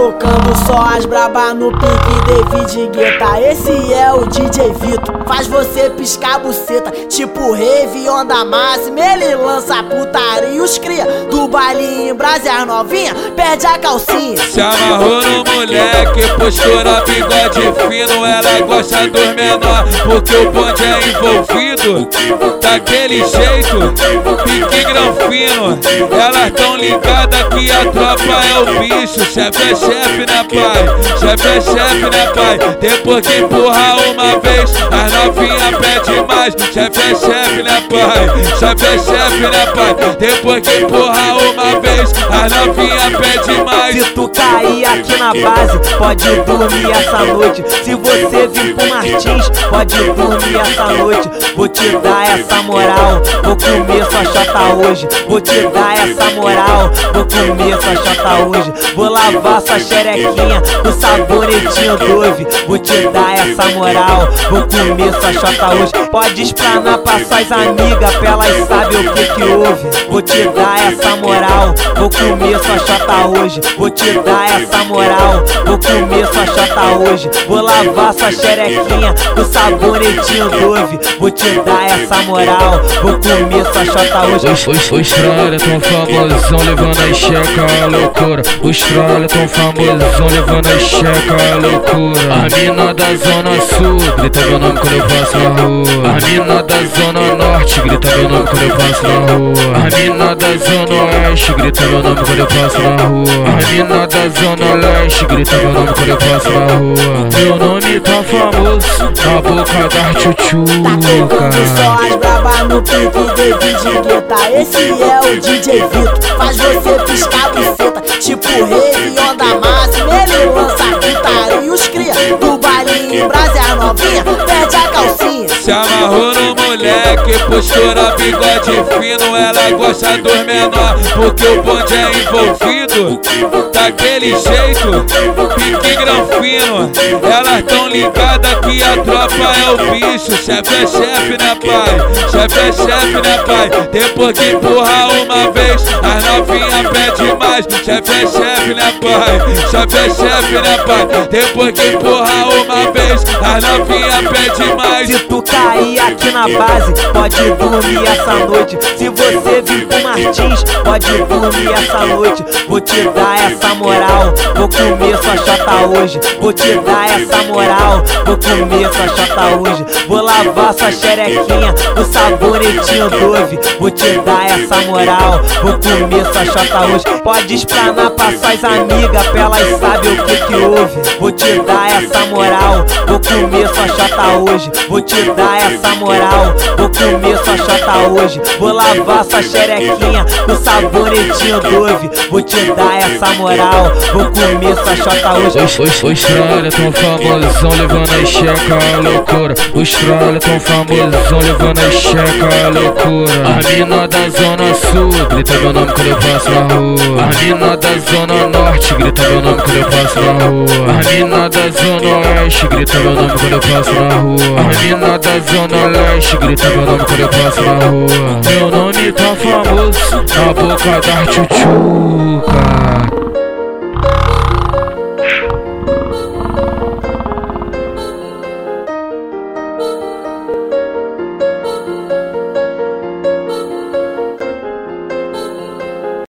tocando só as braba no pique David Guetta. Esse é o DJ Vito. Faz você piscar a buceta Tipo rave, onda máxima Ele lança putaria e os cria Do baile em Brasa. As novinha Perde a calcinha. Se amarrou no moleque Postura bigode fino. Ela gosta dos menor Porque o bonde é envolvido. Daquele jeito Pique granfino Elas tão ligadas que a tropa é o bicho. Chefe é chefe, né pai? Chefe é chefe, né pai? Depois que empurra uma vez, as novinha pede mais. Chefe é chefe, né pai? Chefe é chefe, né pai? Depois que empurra uma vez, as novinha pede mais. Se tu cair aqui na base, pode dormir essa noite. Se você vir pro Martins, pode dormir essa noite. Vou te dar essa moral, vou comer sua chata hoje. Vou te dar essa moral, vou comer sua chata hoje. Vou lavar sua xerequinha com sabonetinho Dove. Vou te dar essa moral, vou comer sua chota hoje. Pode esplanar pra suas amigas, pra elas saber o que que houve. Vou te dar essa moral, vou comer sua chota hoje. Vou te dar essa moral, vou comer sua chota hoje. Vou lavar sua xerequinha com sabonetinho Dove. Vou te dar essa moral, vou comer sua chota hoje. Os, os, os tão famosão levando a checa a loucura. Os trolha tão famosão levando a checa a loucura. A mina da zona sul grita meu nome quando eu passo na rua. A mina da zona norte grita meu nome quando eu passo na rua. A mina da zona oeste grita meu nome quando eu passo na rua. A mina da zona leste grita meu nome quando eu passo na rua. Meu nome tá famoso na boca da tchutchuca. Tá só as braba no pique David Guetta. Esse é o DJ Vito Faz você piscar a buceta Tipo rave, onda máxima Ele lança putaria e os cria Do baile em Brasa as novinha. Perde a calcinha. Se amarrou no moleque, postura bigode fino. Ela gosta dos menor, porque o bonde é envolvido. Daquele jeito, pique granfino. Elas tão ligadas que a tropa é o bicho. Chefe é chefe, né pai? Chefe é chefe, né pai? Depois que empurra uma vez, as novinha pede mais. Chefe é chefe, né pai? Chefe é chefe, né pai? Depois que empurra uma vez, as novinha pede mais. Se tu cair aqui na base, pode dormir essa noite. Se você vir pro Martins, pode dormir essa noite. Vou te dar essa moral, vou comer sua chata hoje. Vou te dar essa moral, vou comer sua chata hoje. Vou lavar sua xerequinha com sabonetinho Dove. Vou te dar essa moral, vou comer sua chata hoje. Pode esplanar pra suas amigas, pra elas saber o que que houve. Vou te dar essa moral, vou comer sua chata hoje. Vou te dar essa moral, vou comer sua chota hoje. Vou lavar sua xerequinha com sabonetinho Dove. Vou te dar essa moral, vou comer sua chota hoje. Os, trolha tão famosão levando a checa a loucura. Os trolha tão famosão levando a checa a loucura. A mina da zona sul grita meu nome quando eu passo na rua. A mina da zona norte grita meu nome quando eu passo na rua. A mina da zona oeste grita meu nome quando eu passo na rua. A mina da zona leste grita meu nome quando eu passo na rua. Meu nome tá famoso na boca da tchutchuca.